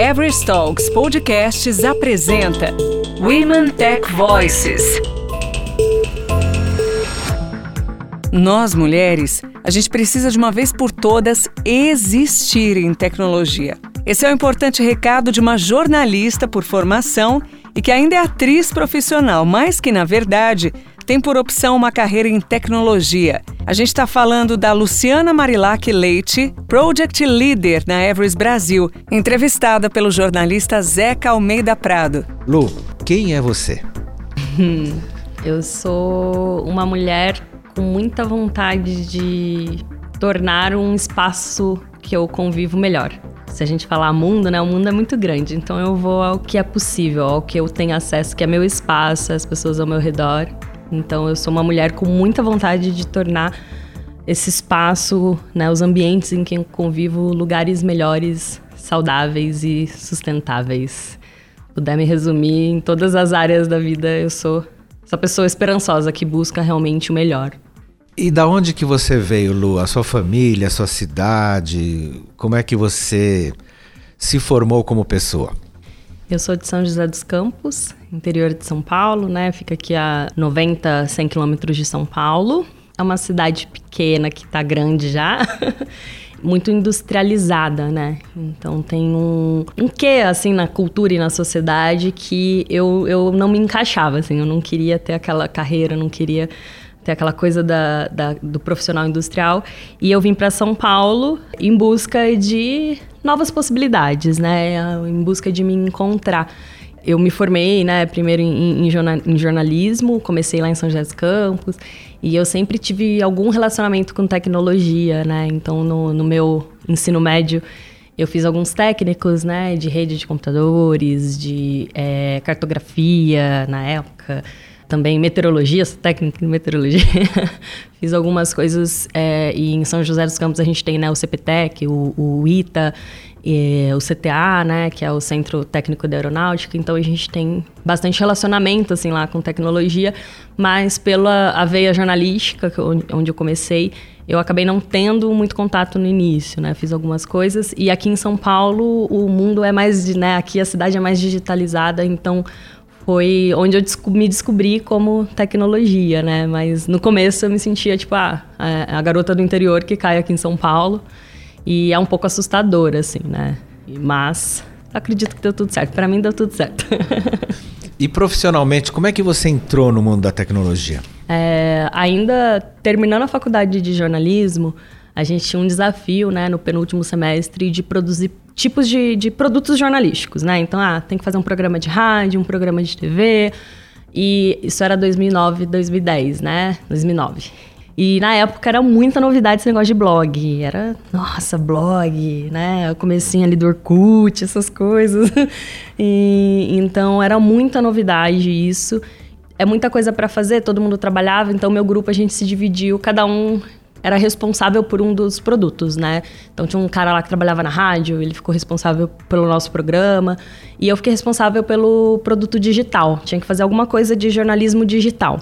Everest Talks Podcasts apresenta Women Tech Voices. Nós, mulheres, a gente precisa de uma vez por todas existir em tecnologia. Esse é o importante recado de uma jornalista por formação e que ainda é atriz profissional, mas que, na verdade, tem por opção uma carreira em tecnologia. A gente está falando da Luciana Marilac Leite, Project Leader na Everest Brasil, entrevistada pelo jornalista Zeca Almeida Prado. Lu, quem é você? Eu sou uma mulher com muita vontade de tornar um espaço que eu convivo melhor. Se a gente falar mundo, né? O mundo é muito grande, então eu vou ao que é possível, ao que eu tenho acesso, que é meu espaço, as pessoas ao meu redor. Então eu sou uma mulher com muita vontade de tornar esse espaço, né, os ambientes em que eu convivo, lugares melhores, saudáveis e sustentáveis. Puder me resumir em todas as áreas da vida, eu sou essa pessoa esperançosa que busca realmente o melhor. E da onde que você veio, Lu? A sua família, a sua cidade? Como é que você se formou como pessoa? Eu sou de São José dos Campos, interior de São Paulo, né? Fica aqui a 90, 100 quilômetros de São Paulo. É uma cidade pequena que tá grande já. muito industrializada, né? Então tem um, um quê, assim, na cultura e na sociedade que eu, eu não me encaixava, assim. Eu não queria ter aquela carreira, não queria ter aquela coisa da, da, do profissional industrial. E eu vim para São Paulo em busca de novas possibilidades, né? Em busca de me encontrar. Eu me formei, né, primeiro em, em, em, jornalismo, comecei lá em São José dos Campos, e eu sempre tive algum relacionamento com tecnologia, né? Então, no, no meu ensino médio, eu fiz alguns técnicos, né, de rede de computadores, de é, cartografia na época, também meteorologia, sou técnica de meteorologia. Fiz algumas coisas é, e em São José dos Campos a gente tem né, o CPTEC, o, o ITA, o CTA, né, que é o Centro Técnico de Aeronáutica. Então a gente tem bastante relacionamento assim lá com tecnologia, mas pela a veia jornalística, onde eu comecei, eu acabei não tendo muito contato no início, né? Fiz algumas coisas e aqui em São Paulo o mundo é mais, né? Aqui a cidade é mais digitalizada, então foi onde eu me descobri como tecnologia, né? Mas no começo eu me sentia tipo ah, a garota do interior que cai aqui em São Paulo e é um pouco assustador assim, né? Mas acredito que deu tudo certo. Para mim deu tudo certo. e profissionalmente, como é que você entrou no mundo da tecnologia? É, ainda terminando a faculdade de jornalismo, a gente tinha um desafio, né, no penúltimo semestre, de produzir tipos de, de produtos jornalísticos, né? Então, ah, tem que fazer um programa de rádio, um programa de TV. E isso era 2009, 2010, né? 2009. E na época era muita novidade esse negócio de blog. Era, nossa, blog, né? Comecinho ali do Orkut, essas coisas. E, então era muita novidade isso. É muita coisa para fazer, todo mundo trabalhava, então meu grupo a gente se dividiu, cada um era responsável por um dos produtos, né? Então tinha um cara lá que trabalhava na rádio, ele ficou responsável pelo nosso programa, e eu fiquei responsável pelo produto digital. Tinha que fazer alguma coisa de jornalismo digital.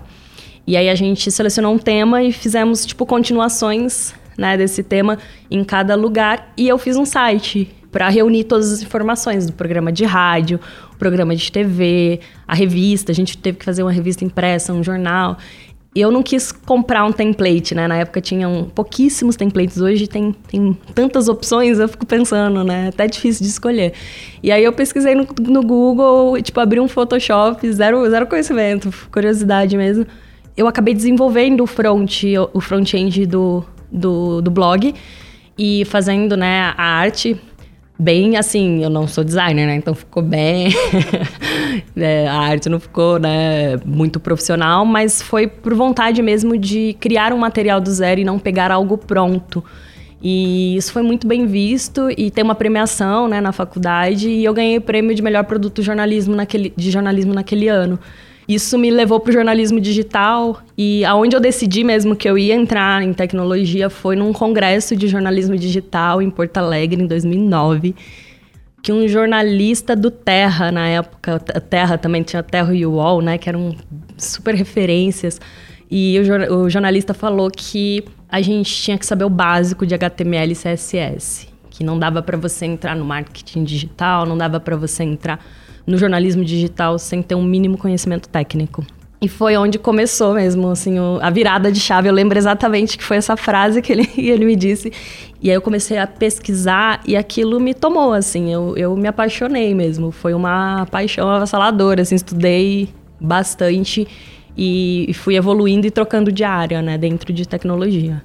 E aí a gente selecionou um tema e fizemos tipo continuações, né, desse tema em cada lugar, e eu fiz um site para reunir todas as informações do programa de rádio, o programa de TV, a revista, a gente teve que fazer uma revista impressa, um jornal. E eu não quis comprar um template, né? Na época tinham pouquíssimos templates, hoje tem, tem tantas opções, eu fico pensando, né? Até difícil de escolher. E aí eu pesquisei no, no Google, tipo, abri um Photoshop, zero, zero conhecimento, curiosidade mesmo. Eu acabei desenvolvendo o front, o front-end do, do, do blog e fazendo, né, a arte bem assim, eu não sou designer, né? Então ficou bem. é, a arte não ficou, né, muito profissional, mas foi por vontade mesmo de criar um material do zero e não pegar algo pronto. E isso foi muito bem visto e tem uma premiação, né, na faculdade e eu ganhei o prêmio de melhor produto jornalismo naquele, de jornalismo naquele ano. Isso me levou para o jornalismo digital e aonde eu decidi mesmo que eu ia entrar em tecnologia foi num congresso de jornalismo digital em Porto Alegre em 2009, que um jornalista do Terra na época, Terra também tinha Terra e UOL, né, que eram super referências, e o, o jornalista falou que a gente tinha que saber o básico de HTML e CSS que não dava para você entrar no marketing digital, não dava para você entrar no jornalismo digital sem ter um mínimo conhecimento técnico. E foi onde começou mesmo, assim, o, a virada de chave. Eu lembro exatamente que foi essa frase que ele, ele me disse. E aí eu comecei a pesquisar e aquilo me tomou, assim. Eu, eu me apaixonei mesmo. Foi uma paixão avassaladora, assim. Estudei bastante e fui evoluindo e trocando de área, né, dentro de tecnologia.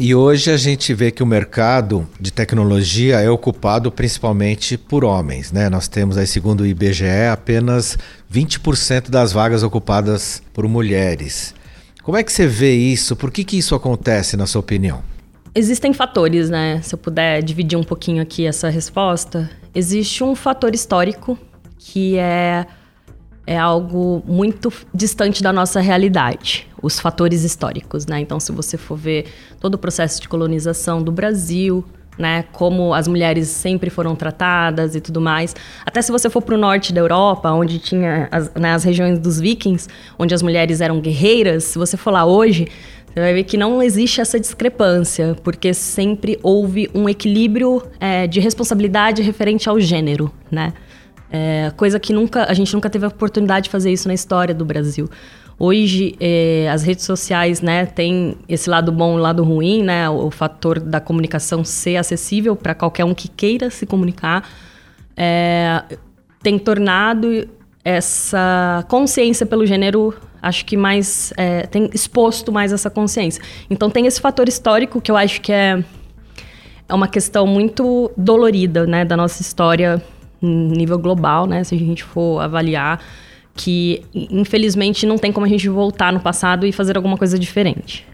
E hoje a gente vê que o mercado de tecnologia é ocupado principalmente por homens, né? Nós temos aí, segundo o IBGE, apenas 20% das vagas ocupadas por mulheres. Como é que você vê isso? Por que, que isso acontece, na sua opinião? Existem fatores, né? Se eu puder dividir um pouquinho aqui essa resposta, existe um fator histórico que é é algo muito distante da nossa realidade, os fatores históricos, né? Então, se você for ver todo o processo de colonização do Brasil, né, como as mulheres sempre foram tratadas e tudo mais. Até se você for para o norte da Europa, onde tinha as, né, as regiões dos vikings, onde as mulheres eram guerreiras, se você for lá hoje, você vai ver que não existe essa discrepância, porque sempre houve um equilíbrio é, de responsabilidade referente ao gênero, né? É, coisa que nunca a gente nunca teve a oportunidade de fazer isso na história do Brasil. Hoje, é, as redes sociais, né, tem esse lado bom e lado ruim, né, o, o fator da comunicação ser acessível para qualquer um que queira se comunicar, é, tem tornado essa consciência pelo gênero, acho que mais, é, tem exposto mais essa consciência. Então, tem esse fator histórico que eu acho que é, é uma questão muito dolorida, né, da nossa história nível global, né? Se a gente for avaliar que, infelizmente, não tem como a gente voltar no passado e fazer alguma coisa diferente.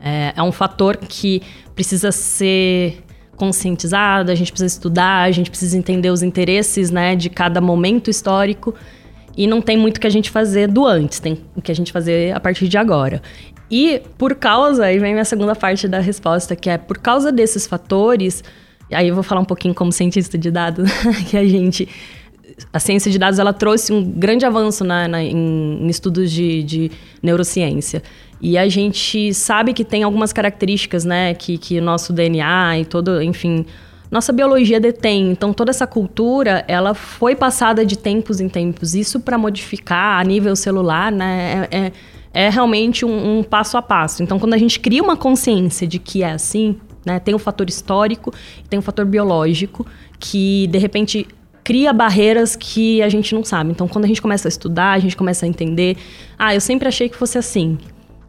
É, é um fator que precisa ser conscientizado, a gente precisa estudar, a gente precisa entender os interesses, né, de cada momento histórico. E não tem muito que a gente fazer do antes, tem o que a gente fazer a partir de agora. E por causa, aí vem a segunda parte da resposta, que é por causa desses fatores, Aí eu vou falar um pouquinho como cientista de dados, que a gente a ciência de dados ela trouxe um grande avanço na, na em, em, estudos de, de, neurociência. E a gente sabe que tem algumas características, né, que, que o nosso DNA e todo, enfim, nossa biologia detém. Então toda essa cultura, ela foi passada de tempos em tempos. Isso para modificar a nível celular, né, é, é, é realmente um, um passo a passo. Então quando a gente cria uma consciência de que é assim, né? Tem o fator histórico, tem o fator biológico, que de repente cria barreiras que a gente não sabe. Então, quando a gente começa a estudar, a gente começa a entender. Ah, eu sempre achei que fosse assim.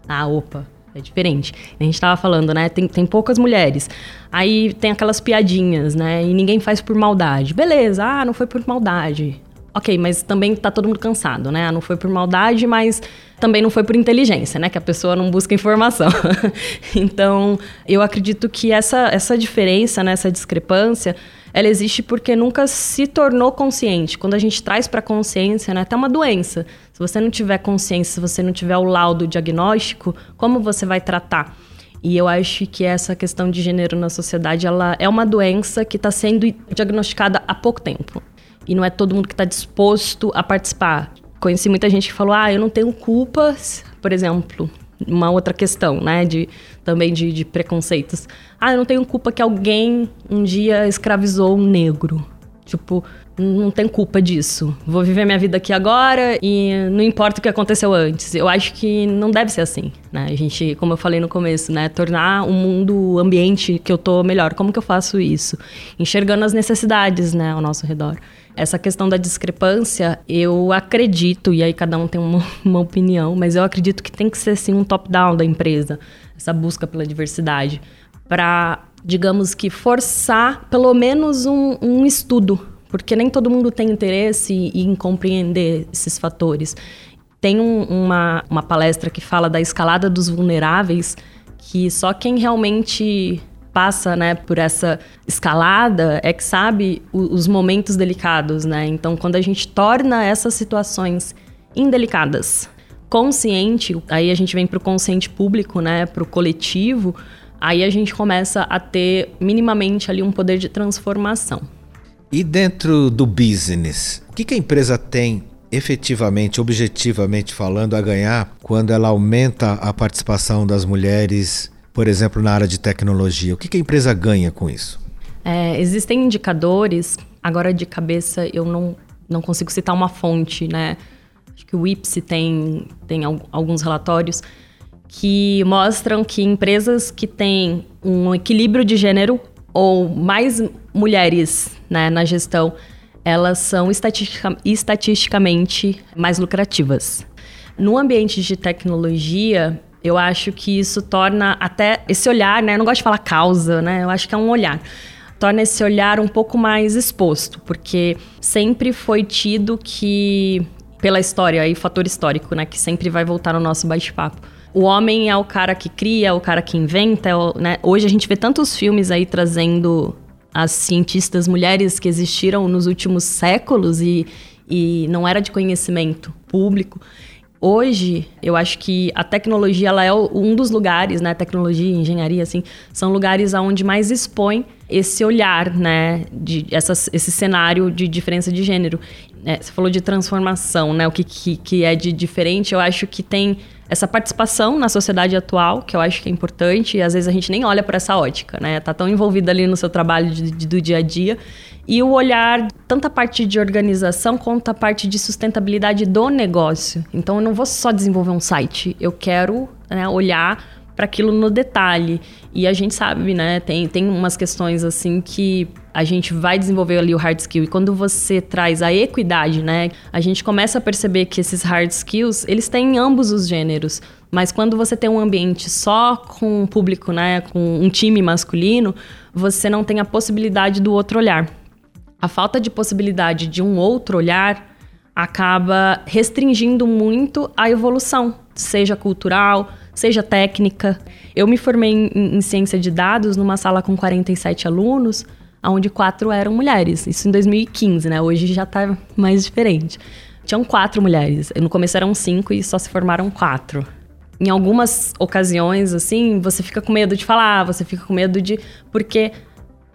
Ah, opa, é diferente. A gente estava falando, né? Tem, tem poucas mulheres. Aí tem aquelas piadinhas, né? E ninguém faz por maldade. Beleza, ah, não foi por maldade. Ok, mas também tá todo mundo cansado, né? Não foi por maldade, mas também não foi por inteligência, né? Que a pessoa não busca informação. então, eu acredito que essa, essa diferença, né? essa discrepância, ela existe porque nunca se tornou consciente. Quando a gente traz para consciência, né? Até uma doença. Se você não tiver consciência, se você não tiver o laudo diagnóstico, como você vai tratar? E eu acho que essa questão de gênero na sociedade, ela é uma doença que está sendo diagnosticada há pouco tempo e não é todo mundo que está disposto a participar. Conheci muita gente que falou: ah, eu não tenho culpas, por exemplo, uma outra questão, né, de também de, de preconceitos. Ah, eu não tenho culpa que alguém um dia escravizou um negro. Tipo, não tem culpa disso. Vou viver minha vida aqui agora e não importa o que aconteceu antes. Eu acho que não deve ser assim, né? A gente, como eu falei no começo, né, tornar o um mundo, ambiente que eu tô melhor. Como que eu faço isso? Enxergando as necessidades, né, ao nosso redor. Essa questão da discrepância, eu acredito, e aí cada um tem uma, uma opinião, mas eu acredito que tem que ser sim um top-down da empresa, essa busca pela diversidade, para, digamos que, forçar pelo menos um, um estudo, porque nem todo mundo tem interesse em compreender esses fatores. Tem um, uma, uma palestra que fala da escalada dos vulneráveis, que só quem realmente passa, né, por essa escalada é que sabe os momentos delicados, né? Então, quando a gente torna essas situações indelicadas, consciente, aí a gente vem para o consciente público, né, para o coletivo, aí a gente começa a ter minimamente ali um poder de transformação. E dentro do business, o que, que a empresa tem efetivamente, objetivamente falando, a ganhar quando ela aumenta a participação das mulheres por exemplo, na área de tecnologia? O que, a empresa ganha com isso? É, existem indicadores, agora de cabeça eu não, não consigo citar uma fonte, né? Acho que o IPSE tem, tem alguns relatórios que mostram que empresas que têm um equilíbrio de gênero ou mais mulheres né, na gestão, elas são estatistica, estatisticamente mais lucrativas. No ambiente de tecnologia, eu acho que isso torna até esse olhar, né? Eu não gosto de falar causa, né? Eu acho que é um olhar. Torna esse olhar um pouco mais exposto, porque sempre foi tido que, pela história, aí fator histórico, né? Que sempre vai voltar no nosso bate-papo. O homem é o cara que cria, é o cara que inventa, é o, né? Hoje a gente vê tantos filmes aí trazendo as cientistas mulheres que existiram nos últimos séculos e, e não era de conhecimento público. Hoje, eu acho que a tecnologia ela é um dos lugares, né? Tecnologia, engenharia, assim, são lugares onde mais expõe esse olhar, né? De essas, esse cenário de diferença de gênero. É, você falou de transformação, né? O que, que, que é de diferente. Eu acho que tem essa participação na sociedade atual, que eu acho que é importante, e às vezes a gente nem olha para essa ótica, né? Tá tão envolvido ali no seu trabalho de, de, do dia a dia. E o olhar, tanto a parte de organização quanto a parte de sustentabilidade do negócio. Então, eu não vou só desenvolver um site, eu quero né, olhar para aquilo no detalhe. E a gente sabe, né? Tem, tem umas questões assim que a gente vai desenvolver ali o hard skill. E quando você traz a equidade, né? A gente começa a perceber que esses hard skills, eles têm ambos os gêneros. Mas quando você tem um ambiente só com um público, né? Com um time masculino, você não tem a possibilidade do outro olhar. A falta de possibilidade de um outro olhar acaba restringindo muito a evolução, seja cultural, seja técnica. Eu me formei em, em ciência de dados numa sala com 47 alunos, onde quatro eram mulheres. Isso em 2015, né? Hoje já está mais diferente. Tinham quatro mulheres. No começo eram cinco e só se formaram quatro. Em algumas ocasiões, assim, você fica com medo de falar, você fica com medo de. Porque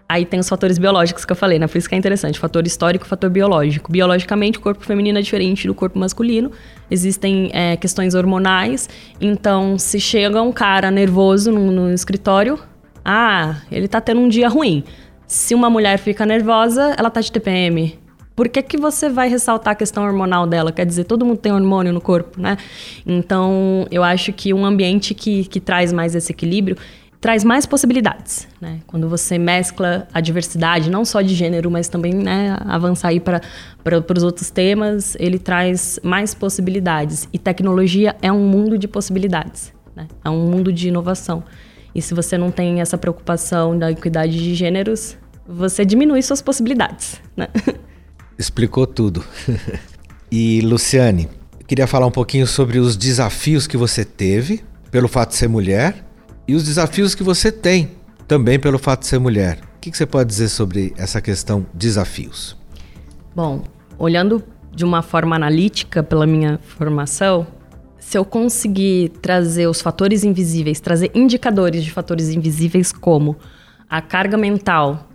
Aí tem os fatores biológicos que eu falei, né? Por isso que é interessante. Fator histórico fator biológico. Biologicamente, o corpo feminino é diferente do corpo masculino. Existem é, questões hormonais. Então, se chega um cara nervoso no, no escritório, ah, ele tá tendo um dia ruim. Se uma mulher fica nervosa, ela tá de TPM. Por que, que você vai ressaltar a questão hormonal dela? Quer dizer, todo mundo tem hormônio no corpo, né? Então, eu acho que um ambiente que, que traz mais esse equilíbrio, traz mais possibilidades, né? Quando você mescla a diversidade, não só de gênero, mas também, né, avançar aí para os outros temas, ele traz mais possibilidades. E tecnologia é um mundo de possibilidades, né? É um mundo de inovação. E se você não tem essa preocupação da equidade de gêneros, você diminui suas possibilidades, né? Explicou tudo. e Luciane, queria falar um pouquinho sobre os desafios que você teve pelo fato de ser mulher e os desafios que você tem também pelo fato de ser mulher. O que, você pode dizer sobre essa questão desafios? Bom, olhando de uma forma analítica pela minha formação, se eu conseguir trazer os fatores invisíveis, trazer indicadores de fatores invisíveis como a carga mental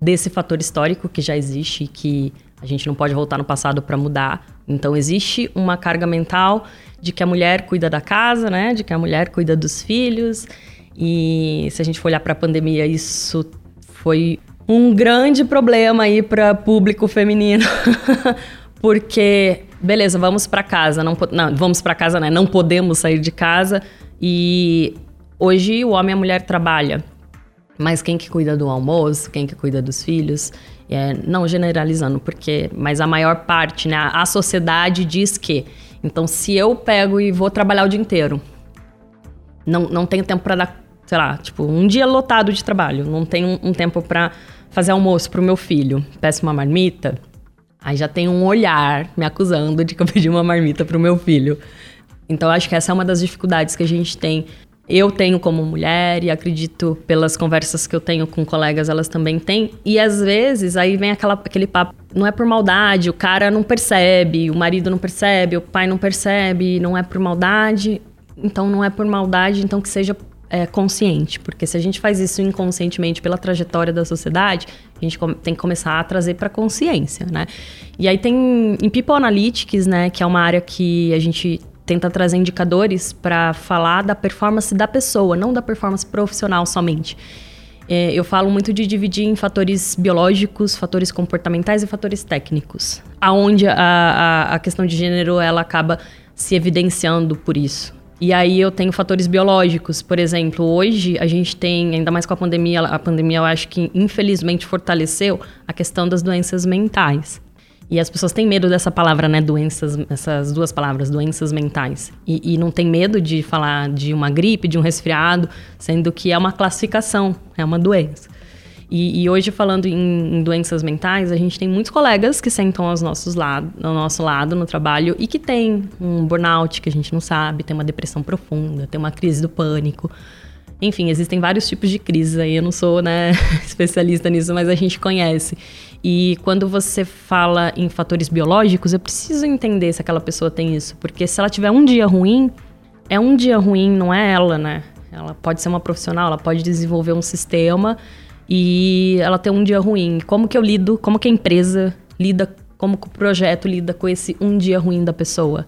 desse fator histórico que já existe e que a gente não pode voltar no passado para mudar. Então existe uma carga mental de que a mulher cuida da casa, né? De que a mulher cuida dos filhos e se a gente for olhar para a pandemia, isso foi um grande problema aí para público feminino. Porque, beleza, vamos para casa, não, não vamos para casa, né? Não podemos sair de casa e hoje o homem e a mulher trabalham. Mas quem que cuida do almoço, quem que cuida dos filhos? É, não generalizando, porque mas a maior parte, né, a sociedade diz que. Então, se eu pego e vou trabalhar o dia inteiro, não, não tenho tempo para dar sei lá, tipo, um dia lotado de trabalho, não tenho um, tempo para fazer almoço pro meu filho, peço uma marmita, aí já tem um olhar me acusando de que eu pedi uma marmita pro meu filho. Então, acho que essa é uma das dificuldades que a gente tem. Eu tenho como mulher e acredito pelas conversas que eu tenho com colegas, elas também têm. E às vezes aí vem aquela, aquele papo, não é por maldade, o cara não percebe, o marido não percebe, o pai não percebe, não é por maldade. Então não é por maldade, então que seja é, consciente, porque se a gente faz isso inconscientemente pela trajetória da sociedade, a gente tem que começar a trazer para consciência, né? E aí tem em People Analytics, né, que é uma área que a gente tenta trazer indicadores para falar da performance da pessoa, não da performance profissional somente. É, eu falo muito de dividir em fatores biológicos, fatores comportamentais e fatores técnicos, aonde a, a, a questão de gênero ela acaba se evidenciando por isso. E aí eu tenho fatores biológicos, por exemplo, hoje a gente tem, ainda mais com a pandemia, a pandemia eu acho que infelizmente fortaleceu a questão das doenças mentais. E as pessoas têm medo dessa palavra, né? Doenças, essas duas palavras, doenças mentais. E, e, não tem medo de falar de uma gripe, de um resfriado, sendo que é uma classificação, é uma doença. E, e hoje, falando em, em, doenças mentais, a gente tem muitos colegas que sentam aos nossos lado, ao nosso lado no trabalho e que tem um burnout que a gente não sabe, tem uma depressão profunda, tem uma crise do pânico. Enfim, existem vários tipos de crises aí. Eu não sou né, especialista nisso, mas a gente conhece. E quando você fala em fatores biológicos, eu preciso entender se aquela pessoa tem isso. Porque se ela tiver um dia ruim, é um dia ruim, não é ela, né? Ela pode ser uma profissional, ela pode desenvolver um sistema e ela tem um dia ruim. Como que eu lido, como que a empresa lida, como que o projeto lida com esse um dia ruim da pessoa?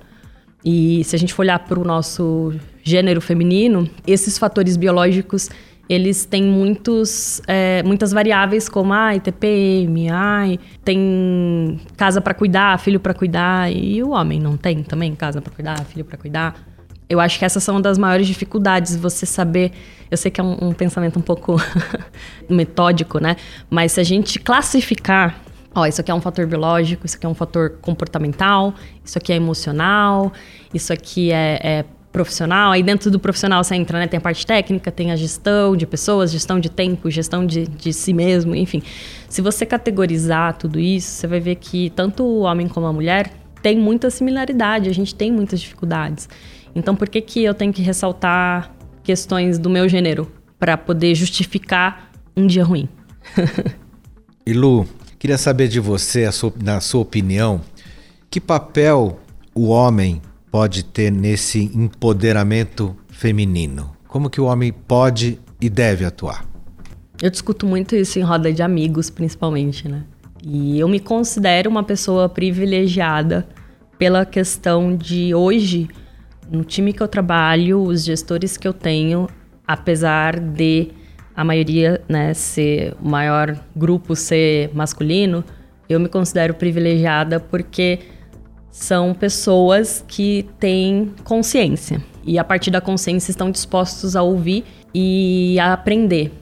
E se a gente for olhar para o nosso gênero feminino, esses fatores biológicos eles têm muitos, é, muitas variáveis como ai, TPM, ai, tem casa para cuidar, filho para cuidar e o homem não tem também casa para cuidar, filho para cuidar. Eu acho que essas são das maiores dificuldades, você saber. Eu sei que é um, um pensamento um pouco metódico, né? Mas se a gente classificar, ó, isso aqui é um fator biológico, isso aqui é um fator comportamental, isso aqui é emocional, isso aqui é, é profissional. Aí dentro do profissional você entra, né? Tem a parte técnica, tem a gestão de pessoas, gestão de tempo, gestão de, de si mesmo, enfim. Se você categorizar tudo isso, você vai ver que tanto o homem como a mulher tem muita similaridade, a gente tem muitas dificuldades. Então, por que, que eu tenho que ressaltar questões do meu gênero para poder justificar um dia ruim? e Lu, queria saber de você, sua, na sua opinião, que papel o homem pode ter nesse empoderamento feminino? Como que o homem pode e deve atuar? Eu discuto muito isso em roda de amigos, principalmente, né? E eu me considero uma pessoa privilegiada pela questão de hoje no time que eu trabalho, os gestores que eu tenho, apesar de a maioria, né, ser o maior grupo ser masculino, eu me considero privilegiada porque são pessoas que têm consciência e a partir da consciência estão dispostos a ouvir e a aprender.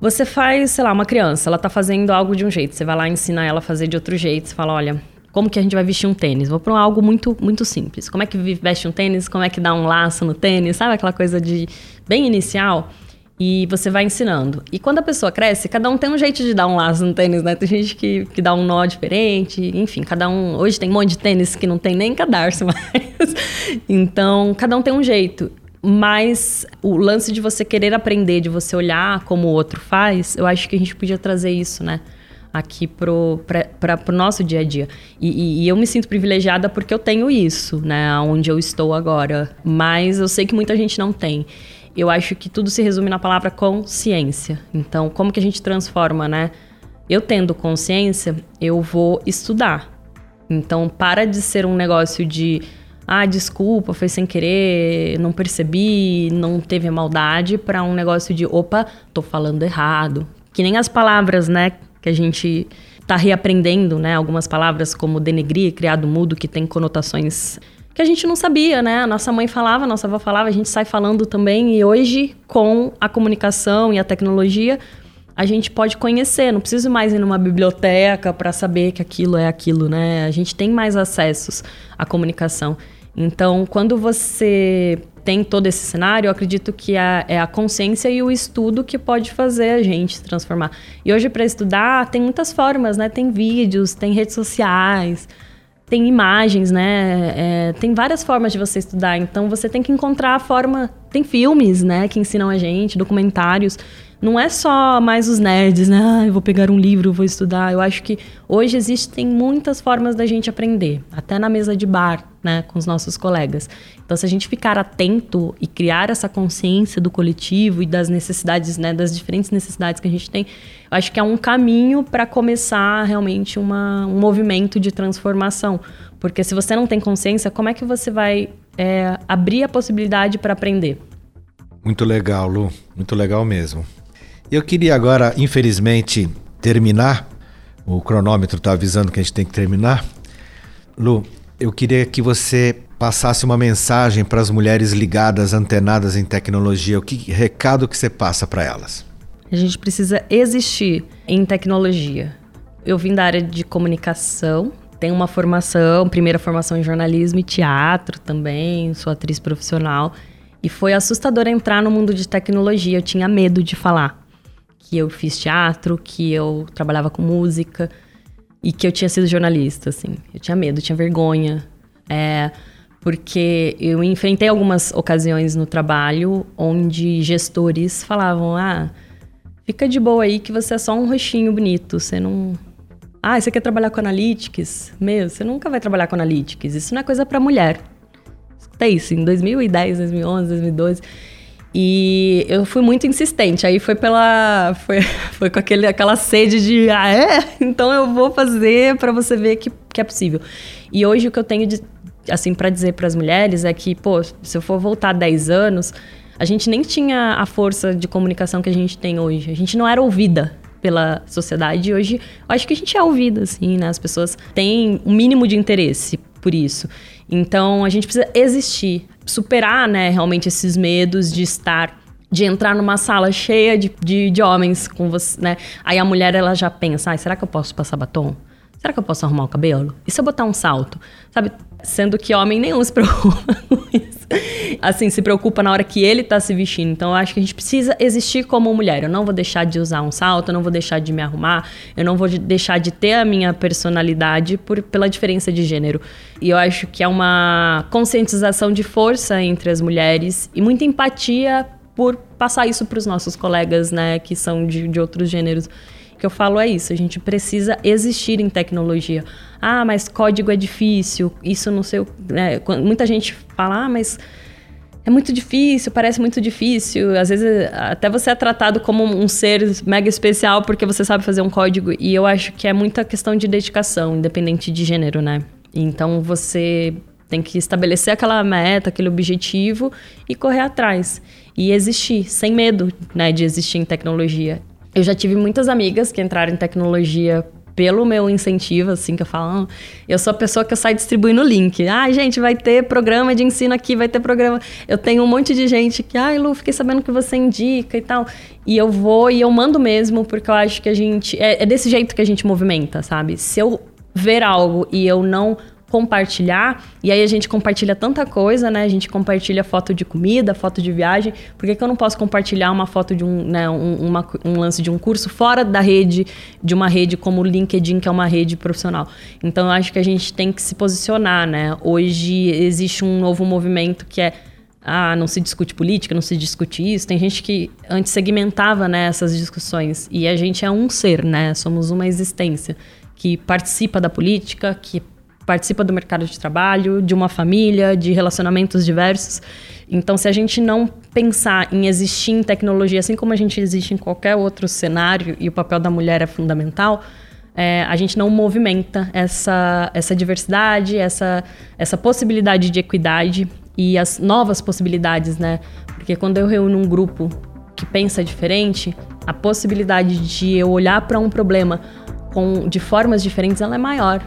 Você faz, sei lá, uma criança, ela tá fazendo algo de um jeito, você vai lá ensinar ela a fazer de outro jeito, você fala, olha, como que a gente vai vestir um tênis? Vou para algo muito, muito simples. Como é que veste um tênis? Como é que dá um laço no tênis? Sabe aquela coisa de bem inicial? E você vai ensinando. E quando a pessoa cresce, cada um tem um jeito de dar um laço no tênis, né? Tem gente que, que dá um nó diferente, enfim, cada um. Hoje tem um monte de tênis que não tem nem cadarço mais. então, cada um tem um jeito. Mas o lance de você querer aprender, de você olhar como o outro faz, eu acho que a gente podia trazer isso, né? Aqui para o nosso dia a dia. E, e, e, eu me sinto privilegiada porque eu tenho isso, né? Onde eu estou agora. Mas eu sei que muita gente não tem. Eu acho que tudo se resume na palavra consciência. Então, como que a gente transforma, né? Eu tendo consciência, eu vou estudar. Então, para de ser um negócio de ah, desculpa, foi sem querer, não percebi, não teve maldade, para um negócio de opa, tô falando errado. Que nem as palavras, né, que a gente está reaprendendo, né? Algumas palavras como denegrir, criado mudo, que tem conotações que a gente não sabia, né? A nossa mãe falava, a nossa avó falava, a gente sai falando também. E hoje, com a comunicação e a tecnologia, a gente pode conhecer. Não preciso mais ir numa biblioteca para saber que aquilo é aquilo, né? A gente tem mais acessos à comunicação. Então, quando você tem todo esse cenário, eu acredito que é, é a consciência e o estudo que pode fazer a gente se transformar. E hoje, para estudar, tem muitas formas, né? Tem vídeos, tem redes sociais, tem imagens, né? É, tem várias formas de você estudar. Então, você tem que encontrar a forma. Tem filmes, né? Que ensinam a gente, documentários não é só mais os nerds, né? Ah, eu vou pegar um livro, vou estudar. Eu acho que hoje existem muitas formas da gente aprender, até na mesa de bar, né, com os nossos colegas. Então, se a gente ficar atento e criar essa consciência do coletivo e das necessidades, né, das diferentes necessidades que a gente tem, eu acho que é um caminho para começar realmente uma, um movimento de transformação. Porque se você não tem consciência, como é que você vai é, abrir a possibilidade para aprender? Muito legal, Lu. Muito legal mesmo. Eu queria agora, infelizmente, terminar. O cronômetro está avisando que a gente tem que terminar. Lu, eu queria que você passasse uma mensagem para as mulheres ligadas, antenadas em tecnologia. O que recado que você passa para elas? A gente precisa existir em tecnologia. Eu vim da área de comunicação, tenho uma formação, primeira formação em jornalismo e teatro também, sou atriz profissional. E foi assustador entrar no mundo de tecnologia. Eu tinha medo de falar que eu fiz teatro, que eu trabalhava com música e que eu tinha sido jornalista, assim. Eu tinha medo, tinha vergonha. É, porque eu enfrentei algumas ocasiões no trabalho onde gestores falavam: ah, fica de boa aí que você é só um rostinho bonito, você não. Ah, você quer trabalhar com analytics? Meu, você nunca vai trabalhar com analytics, isso não é coisa para mulher. Escuta isso, em 2010, 2011, 2012. E eu fui muito insistente. Aí foi pela. Foi, foi com aquele, aquela sede de. Ah, é? Então eu vou fazer para você ver que, que é possível. E hoje o que eu tenho de, assim, para dizer para as mulheres é que, pô, se eu for voltar 10 anos, a gente nem tinha a força de comunicação que a gente tem hoje. A gente não era ouvida pela sociedade. E hoje, acho que a gente é ouvida, assim, né? As pessoas têm um mínimo de interesse por isso. Então, a gente precisa existir, superar, né, realmente esses medos de estar de entrar numa sala cheia de, de, de homens com você, né? Aí a mulher ela já pensa, ah, será que eu posso passar batom? Será que eu posso arrumar o cabelo? E se eu botar um salto? Sabe? Sendo que homem nenhum se preocupa com isso. Assim, se preocupa na hora que ele tá se vestindo. Então, eu acho que a gente precisa existir como mulher. Eu não vou deixar de usar um salto, eu não vou deixar de me arrumar, eu não vou deixar de ter a minha personalidade por, pela diferença de gênero. E eu acho que é uma conscientização de força entre as mulheres e muita empatia por passar isso para os nossos colegas, né, que são de, de outros gêneros. O que eu falo é isso, a gente precisa existir em tecnologia. Ah, mas código é difícil, isso não sei. Né? Muita gente fala, ah, mas é muito difícil, parece muito difícil. Às vezes, até você é tratado como um ser mega especial porque você sabe fazer um código. E eu acho que é muita questão de dedicação, independente de gênero, né? Então você tem que estabelecer aquela meta, aquele objetivo e correr atrás. E existir, sem medo né, de existir em tecnologia. Eu já tive muitas amigas que entraram em tecnologia pelo meu incentivo, assim, que eu falo, eu sou a pessoa que eu saio distribuindo link. Ah, gente, vai ter programa de ensino aqui, vai ter programa. Eu tenho um monte de gente que, ai, ah, Lu, fiquei sabendo que você indica e tal. E eu vou e eu mando mesmo, porque eu acho que a gente. É, é desse jeito que a gente movimenta, sabe? Se eu ver algo e eu não compartilhar. E aí a gente compartilha tanta coisa, né? A gente compartilha foto de comida, foto de viagem. Por que, que eu não posso compartilhar uma foto de um, né, um, uma, um lance de um curso fora da rede, de uma rede como o LinkedIn, que é uma rede profissional? Então eu acho que a gente tem que se posicionar, né? Hoje existe um novo movimento que é ah, não se discute política, não se discute isso. Tem gente que antes segmentava né, essas discussões. E a gente é um ser, né? Somos uma existência que participa da política, que participa do mercado de trabalho, de uma família, de relacionamentos diversos. Então, se a gente não pensar em existir em tecnologia, assim como a gente existe em qualquer outro cenário, e o papel da mulher é fundamental, é, a gente não movimenta essa, essa diversidade, essa, essa possibilidade de equidade e as novas possibilidades, né? Porque quando eu reúno um grupo que pensa diferente, a possibilidade de eu olhar para um problema com, de formas diferentes ela é maior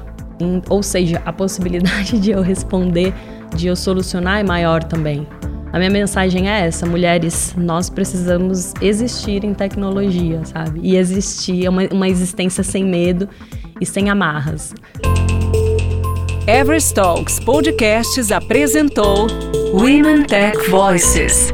ou seja, a possibilidade de eu responder, de eu solucionar é maior também. A minha mensagem é essa: mulheres, nós precisamos existir em tecnologia, sabe? E existir, é uma, uma existência sem medo e sem amarras. Everest Talks Podcasts apresentou Women Tech Voices.